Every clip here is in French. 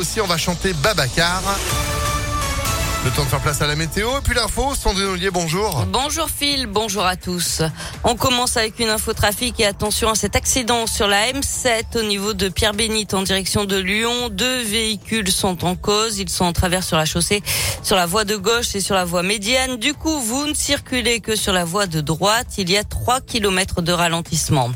aussi, on va chanter Babacar. Le temps de faire place à la météo et puis l'info. Sandrine Ollier, bonjour. Bonjour Phil, bonjour à tous. On commence avec une info trafic et attention à cet accident sur la M7 au niveau de Pierre-Bénite en direction de Lyon. Deux véhicules sont en cause. Ils sont en travers sur la chaussée, sur la voie de gauche et sur la voie médiane. Du coup, vous ne circulez que sur la voie de droite. Il y a 3 kilomètres de ralentissement.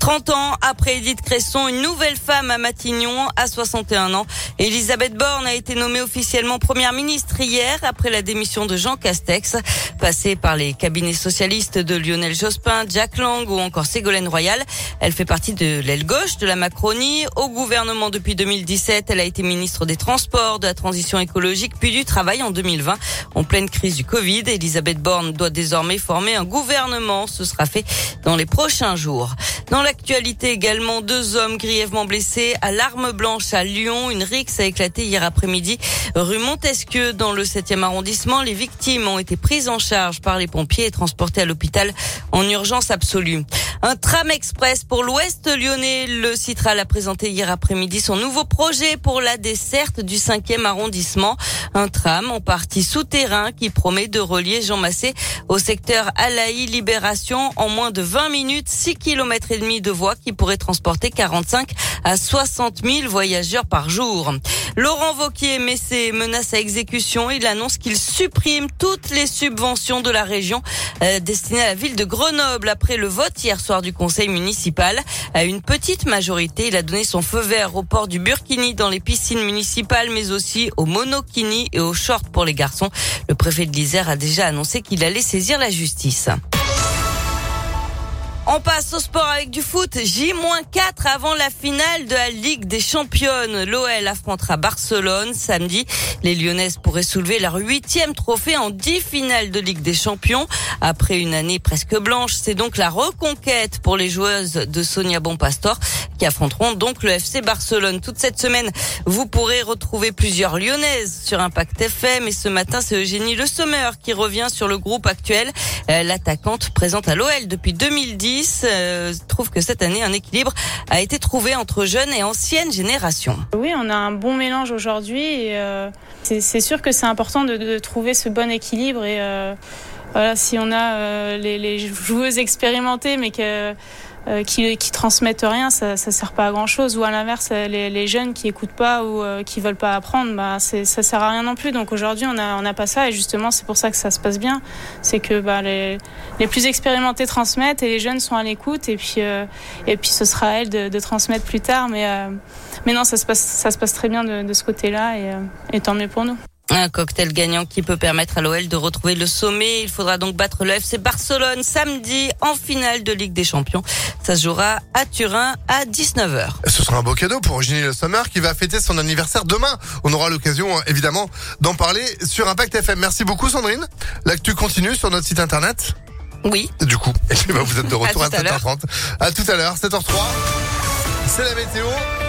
30 ans après Edith Cresson, une nouvelle femme à Matignon à 61 ans. Elisabeth Borne a été nommée officiellement première ministre hier après la démission de Jean Castex. Passée par les cabinets socialistes de Lionel Jospin, Jack Lang ou encore Ségolène Royal, elle fait partie de l'aile gauche de la Macronie. Au gouvernement depuis 2017, elle a été ministre des Transports, de la Transition écologique puis du Travail en 2020. En pleine crise du Covid, Elisabeth Borne doit désormais former un gouvernement. Ce sera fait dans les prochains jours. L'actualité également, deux hommes grièvement blessés à l'arme blanche à Lyon. Une rixe a éclaté hier après-midi rue Montesquieu dans le 7e arrondissement. Les victimes ont été prises en charge par les pompiers et transportées à l'hôpital en urgence absolue. Un tram express pour l'ouest lyonnais. Le Citral a présenté hier après-midi son nouveau projet pour la desserte du 5e arrondissement. Un tram en partie souterrain qui promet de relier Jean Massé au secteur Alaï Libération en moins de 20 minutes, 6 km et demi de voies qui pourraient transporter 45 à 60 000 voyageurs par jour. Laurent Vauquier met ses menaces à exécution. Il annonce qu'il supprime toutes les subventions de la région euh, destinées à la ville de Grenoble après le vote hier soir du conseil municipal. À une petite majorité, il a donné son feu vert au port du Burkini dans les piscines municipales, mais aussi au monokini et au short pour les garçons. Le préfet de l'Isère a déjà annoncé qu'il allait saisir la justice. On passe au sport avec du foot. J-4 avant la finale de la Ligue des Championnes. L'OL affrontera Barcelone samedi. Les Lyonnaises pourraient soulever leur huitième trophée en dix finales de Ligue des Champions. Après une année presque blanche, c'est donc la reconquête pour les joueuses de Sonia Bonpastor qui affronteront donc le FC Barcelone. Toute cette semaine, vous pourrez retrouver plusieurs Lyonnaises sur Impact FM. Et ce matin, c'est Eugénie Le Sommer qui revient sur le groupe actuel. Euh, l'attaquante présente à l'OL depuis 2010 euh, trouve que cette année, un équilibre a été trouvé entre jeunes et anciennes générations. Oui, on a un bon mélange aujourd'hui. Euh, c'est sûr que c'est important de, trouver ce bon équilibre. Et euh, voilà, si on a les, les, joueuses expérimentées, mais que euh, qui, qui transmettent rien, ça, ça sert pas à grand chose. Ou à l'inverse, les, les, jeunes qui écoutent pas ou euh, qui veulent pas apprendre, bah, ça sert à rien non plus. Donc aujourd'hui, on a, on a pas ça et justement, c'est pour ça que ça se passe bien. C'est que bah, les, les plus expérimentés transmettent et les jeunes sont à l'écoute et puis euh, et puis ce sera à elles de, de transmettre plus tard. Mais euh, mais non, ça se passe ça se passe très bien de, de ce côté-là et, euh, et tant mieux pour nous. Un cocktail gagnant qui peut permettre à l'OL de retrouver le sommet. Il faudra donc battre le FC Barcelone samedi en finale de Ligue des Champions. Ça se jouera à Turin à 19h. Ce sera un beau cadeau pour Eugénie Le Sommer qui va fêter son anniversaire demain. On aura l'occasion évidemment d'en parler sur Impact FM. Merci beaucoup Sandrine. L'actu continue sur notre site internet. Oui. Du coup, vous êtes de retour à, à 7h30. À tout à l'heure, 7h03. C'est la météo.